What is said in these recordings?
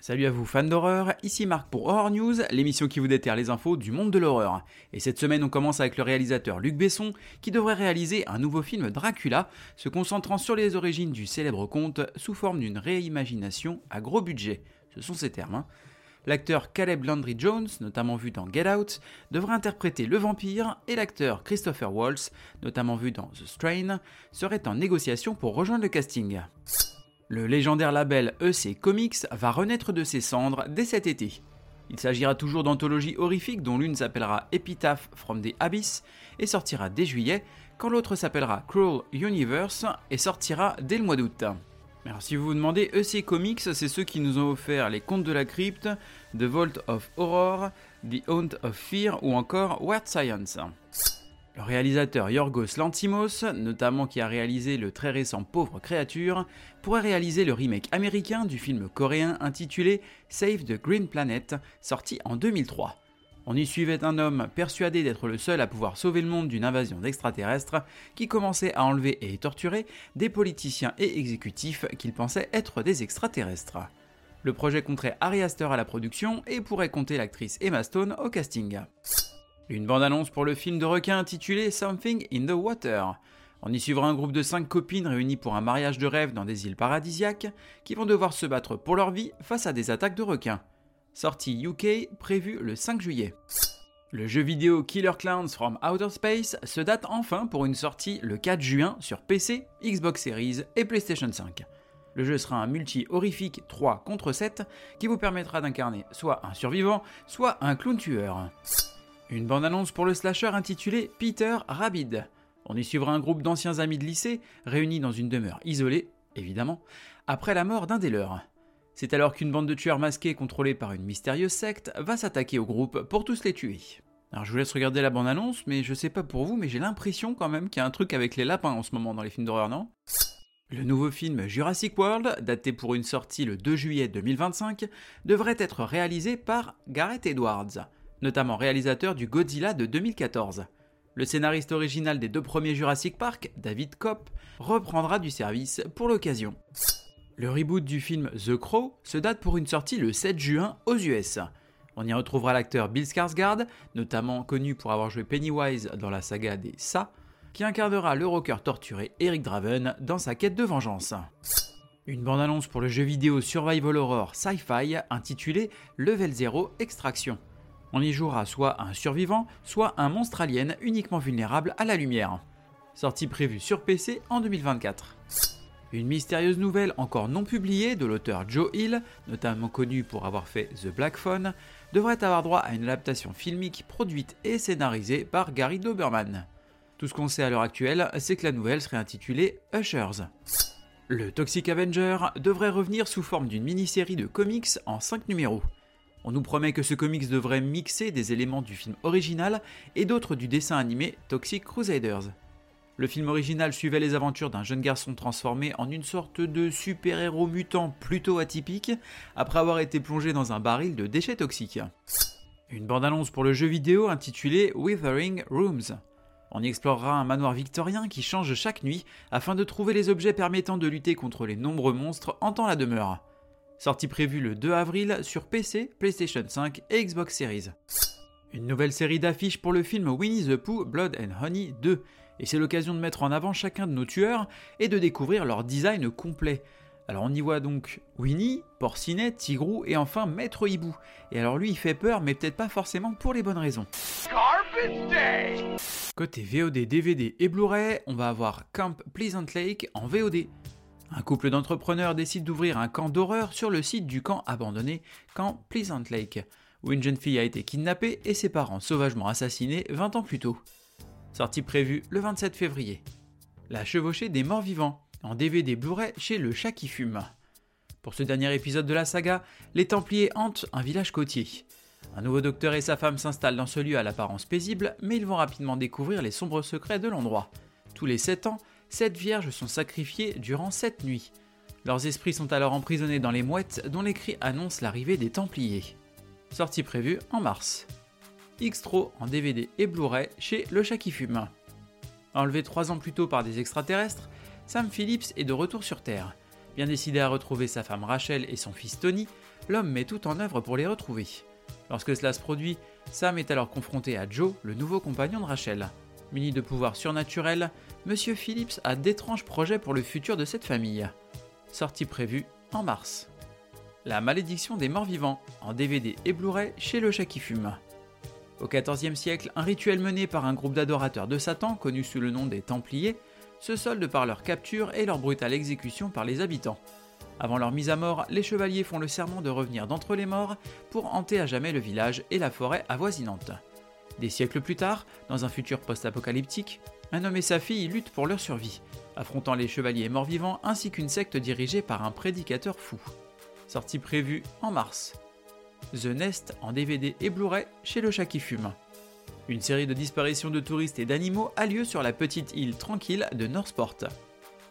Salut à vous fans d'horreur, ici Marc pour Horror News, l'émission qui vous déterre les infos du monde de l'horreur. Et cette semaine on commence avec le réalisateur Luc Besson qui devrait réaliser un nouveau film Dracula, se concentrant sur les origines du célèbre conte sous forme d'une réimagination à gros budget. Ce sont ces termes. hein. L'acteur Caleb Landry Jones, notamment vu dans Get Out, devrait interpréter le vampire et l'acteur Christopher Waltz, notamment vu dans The Strain, serait en négociation pour rejoindre le casting. Le légendaire label EC Comics va renaître de ses cendres dès cet été. Il s'agira toujours d'anthologies horrifiques dont l'une s'appellera Epitaph from the Abyss et sortira dès juillet, quand l'autre s'appellera Cruel Universe et sortira dès le mois d'août. Alors si vous vous demandez, EC Comics, c'est ceux qui nous ont offert les Contes de la Crypte, The Vault of Horror, The Haunt of Fear ou encore Weird Science? Le réalisateur Yorgos Lantimos, notamment qui a réalisé le très récent Pauvre créature, pourrait réaliser le remake américain du film coréen intitulé Save the Green Planet, sorti en 2003. On y suivait un homme persuadé d'être le seul à pouvoir sauver le monde d'une invasion d'extraterrestres qui commençait à enlever et torturer des politiciens et exécutifs qu'il pensait être des extraterrestres. Le projet compterait Ari Aster à la production et pourrait compter l'actrice Emma Stone au casting. Une bande-annonce pour le film de requin intitulé Something in the Water. On y suivra un groupe de 5 copines réunies pour un mariage de rêve dans des îles paradisiaques qui vont devoir se battre pour leur vie face à des attaques de requins. Sortie UK prévue le 5 juillet. Le jeu vidéo Killer Clowns from Outer Space se date enfin pour une sortie le 4 juin sur PC, Xbox Series et PlayStation 5. Le jeu sera un multi horrifique 3 contre 7 qui vous permettra d'incarner soit un survivant, soit un clown tueur. Une bande-annonce pour le slasher intitulé Peter Rabid. On y suivra un groupe d'anciens amis de lycée réunis dans une demeure isolée, évidemment, après la mort d'un des leurs. C'est alors qu'une bande de tueurs masqués contrôlée par une mystérieuse secte va s'attaquer au groupe pour tous les tuer. Alors je vous laisse regarder la bande-annonce, mais je sais pas pour vous, mais j'ai l'impression quand même qu'il y a un truc avec les lapins en ce moment dans les films d'horreur, non? Le nouveau film Jurassic World, daté pour une sortie le 2 juillet 2025, devrait être réalisé par Gareth Edwards, notamment réalisateur du Godzilla de 2014. Le scénariste original des deux premiers Jurassic Park, David Kopp, reprendra du service pour l'occasion. Le reboot du film The Crow se date pour une sortie le 7 juin aux US. On y retrouvera l'acteur Bill Skarsgård, notamment connu pour avoir joué Pennywise dans la saga des Sa, qui incarnera le rocker torturé Eric Draven dans sa quête de vengeance. Une bande-annonce pour le jeu vidéo survival horror sci-fi intitulé Level 0 Extraction. On y jouera soit un survivant, soit un monstre alien uniquement vulnérable à la lumière. Sortie prévue sur PC en 2024. Une mystérieuse nouvelle encore non publiée de l'auteur Joe Hill, notamment connu pour avoir fait The Black Phone, devrait avoir droit à une adaptation filmique produite et scénarisée par Gary Doberman. Tout ce qu'on sait à l'heure actuelle, c'est que la nouvelle serait intitulée Ushers. Le Toxic Avenger devrait revenir sous forme d'une mini-série de comics en 5 numéros. On nous promet que ce comics devrait mixer des éléments du film original et d'autres du dessin animé Toxic Crusaders. Le film original suivait les aventures d'un jeune garçon transformé en une sorte de super-héros mutant plutôt atypique après avoir été plongé dans un baril de déchets toxiques. Une bande-annonce pour le jeu vidéo intitulé Withering Rooms. On y explorera un manoir victorien qui change chaque nuit afin de trouver les objets permettant de lutter contre les nombreux monstres hantant la demeure. Sortie prévue le 2 avril sur PC, PlayStation 5 et Xbox Series. Une nouvelle série d'affiches pour le film Winnie the Pooh Blood and Honey 2, et c'est l'occasion de mettre en avant chacun de nos tueurs et de découvrir leur design complet. Alors on y voit donc Winnie, Porcinet, Tigrou et enfin Maître Hibou. Et alors lui il fait peur mais peut-être pas forcément pour les bonnes raisons. Côté VOD, DVD et Blu-ray, on va avoir Camp Pleasant Lake en VOD. Un couple d'entrepreneurs décide d'ouvrir un camp d'horreur sur le site du camp abandonné Camp Pleasant Lake, où une jeune fille a été kidnappée et ses parents sauvagement assassinés 20 ans plus tôt. Sortie prévue le 27 février. La chevauchée des morts vivants, en DVD Blu-ray chez Le Chat qui fume. Pour ce dernier épisode de la saga, les Templiers hantent un village côtier. Un nouveau docteur et sa femme s'installent dans ce lieu à l'apparence paisible, mais ils vont rapidement découvrir les sombres secrets de l'endroit. Tous les 7 ans, 7 vierges sont sacrifiées durant 7 nuits. Leurs esprits sont alors emprisonnés dans les mouettes dont les cris annoncent l'arrivée des Templiers. Sortie prévue en mars. Xtro en DVD et Blu-ray chez Le Chat qui fume. Enlevé 3 ans plus tôt par des extraterrestres, Sam Phillips est de retour sur Terre. Bien décidé à retrouver sa femme Rachel et son fils Tony, l'homme met tout en œuvre pour les retrouver. Lorsque cela se produit, Sam est alors confronté à Joe, le nouveau compagnon de Rachel. Muni de pouvoirs surnaturels, Monsieur Phillips a d'étranges projets pour le futur de cette famille. Sortie prévue en mars. La malédiction des morts vivants, en DVD et Blu-ray chez le chat qui fume. Au XIVe siècle, un rituel mené par un groupe d'adorateurs de Satan, connu sous le nom des Templiers, se solde par leur capture et leur brutale exécution par les habitants. Avant leur mise à mort, les chevaliers font le serment de revenir d'entre les morts pour hanter à jamais le village et la forêt avoisinante. Des siècles plus tard, dans un futur post-apocalyptique, un homme et sa fille luttent pour leur survie, affrontant les chevaliers morts-vivants ainsi qu'une secte dirigée par un prédicateur fou. Sortie prévue en mars. The Nest en DVD et Blu-ray chez Le Chat qui fume. Une série de disparitions de touristes et d'animaux a lieu sur la petite île tranquille de Northport.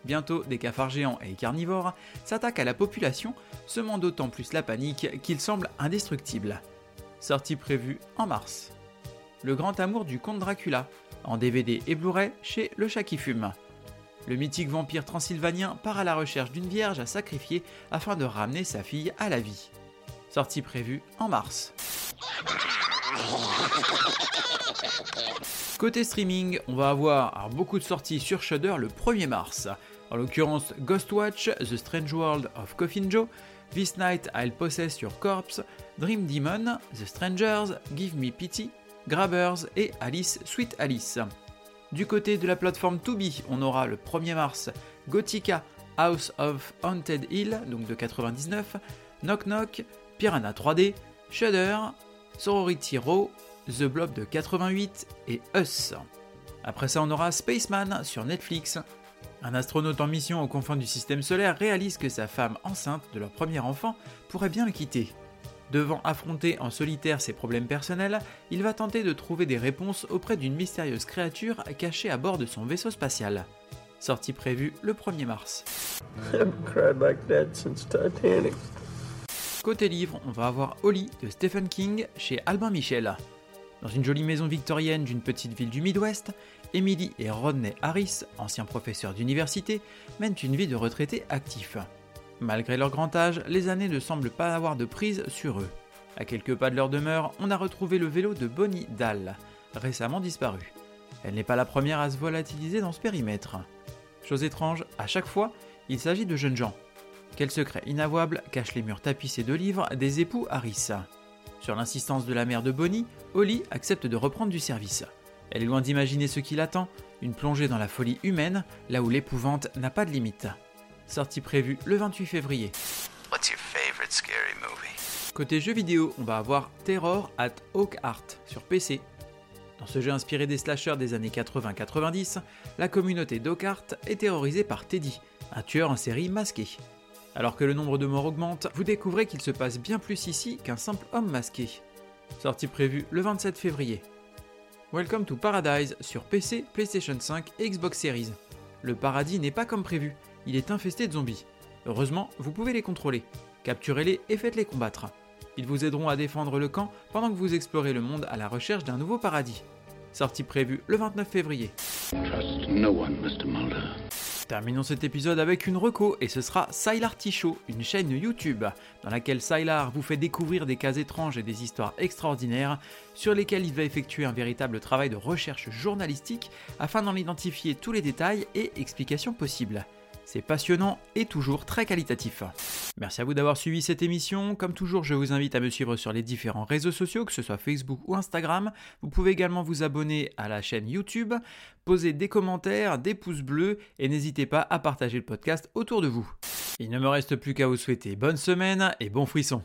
Bientôt, des cafards géants et carnivores s'attaquent à la population, semant d'autant plus la panique qu'ils semblent indestructibles. Sortie prévue en mars. Le grand amour du comte Dracula, en DVD et Blu-ray chez Le Chat qui fume. Le mythique vampire transylvanien part à la recherche d'une vierge à sacrifier afin de ramener sa fille à la vie. Sortie prévue en mars. Côté streaming, on va avoir beaucoup de sorties sur Shudder le 1er mars. En l'occurrence Ghostwatch, The Strange World of Coffin Joe, This Night I'll Possess Your Corpse, Dream Demon, The Strangers, Give Me Pity, Grabbers et Alice Sweet Alice. Du côté de la plateforme Tubi, on aura le 1er mars Gothica House of Haunted Hill, donc de 99, Knock Knock, Piranha 3D, Shudder, Sorority Row, The Blob de 88 et Us. Après ça, on aura Spaceman sur Netflix. Un astronaute en mission aux confins du système solaire réalise que sa femme enceinte de leur premier enfant pourrait bien le quitter. Devant affronter en solitaire ses problèmes personnels, il va tenter de trouver des réponses auprès d'une mystérieuse créature cachée à bord de son vaisseau spatial. Sortie prévue le 1er mars. Côté livre, on va avoir Holly de Stephen King chez Albin Michel. Dans une jolie maison victorienne d'une petite ville du Midwest, Emily et Rodney Harris, anciens professeurs d'université, mènent une vie de retraités actifs. Malgré leur grand âge, les années ne semblent pas avoir de prise sur eux. À quelques pas de leur demeure, on a retrouvé le vélo de Bonnie Dahl, récemment disparu. Elle n'est pas la première à se volatiliser dans ce périmètre. Chose étrange, à chaque fois, il s'agit de jeunes gens. Quel secret inavouable cache les murs tapissés de livres des époux Harris sur l'insistance de la mère de Bonnie, Holly accepte de reprendre du service. Elle est loin d'imaginer ce qui l'attend, une plongée dans la folie humaine, là où l'épouvante n'a pas de limite. Sortie prévue le 28 février. Côté jeux vidéo, on va avoir Terror at Oak Art sur PC. Dans ce jeu inspiré des slashers des années 80-90, la communauté d'Oak est terrorisée par Teddy, un tueur en série masqué. Alors que le nombre de morts augmente, vous découvrez qu'il se passe bien plus ici qu'un simple homme masqué. Sortie prévue le 27 février. Welcome to Paradise sur PC, PlayStation 5 et Xbox Series. Le paradis n'est pas comme prévu, il est infesté de zombies. Heureusement, vous pouvez les contrôler. Capturez-les et faites-les combattre. Ils vous aideront à défendre le camp pendant que vous explorez le monde à la recherche d'un nouveau paradis. Sortie prévue le 29 février. Trust no one, Mr. Mulder. Terminons cet épisode avec une reco et ce sera Sylar Ticho, une chaîne YouTube dans laquelle Sylar vous fait découvrir des cas étranges et des histoires extraordinaires sur lesquelles il va effectuer un véritable travail de recherche journalistique afin d'en identifier tous les détails et explications possibles. C'est passionnant et toujours très qualitatif. Merci à vous d'avoir suivi cette émission. Comme toujours, je vous invite à me suivre sur les différents réseaux sociaux, que ce soit Facebook ou Instagram. Vous pouvez également vous abonner à la chaîne YouTube, poser des commentaires, des pouces bleus et n'hésitez pas à partager le podcast autour de vous. Il ne me reste plus qu'à vous souhaiter bonne semaine et bon frisson.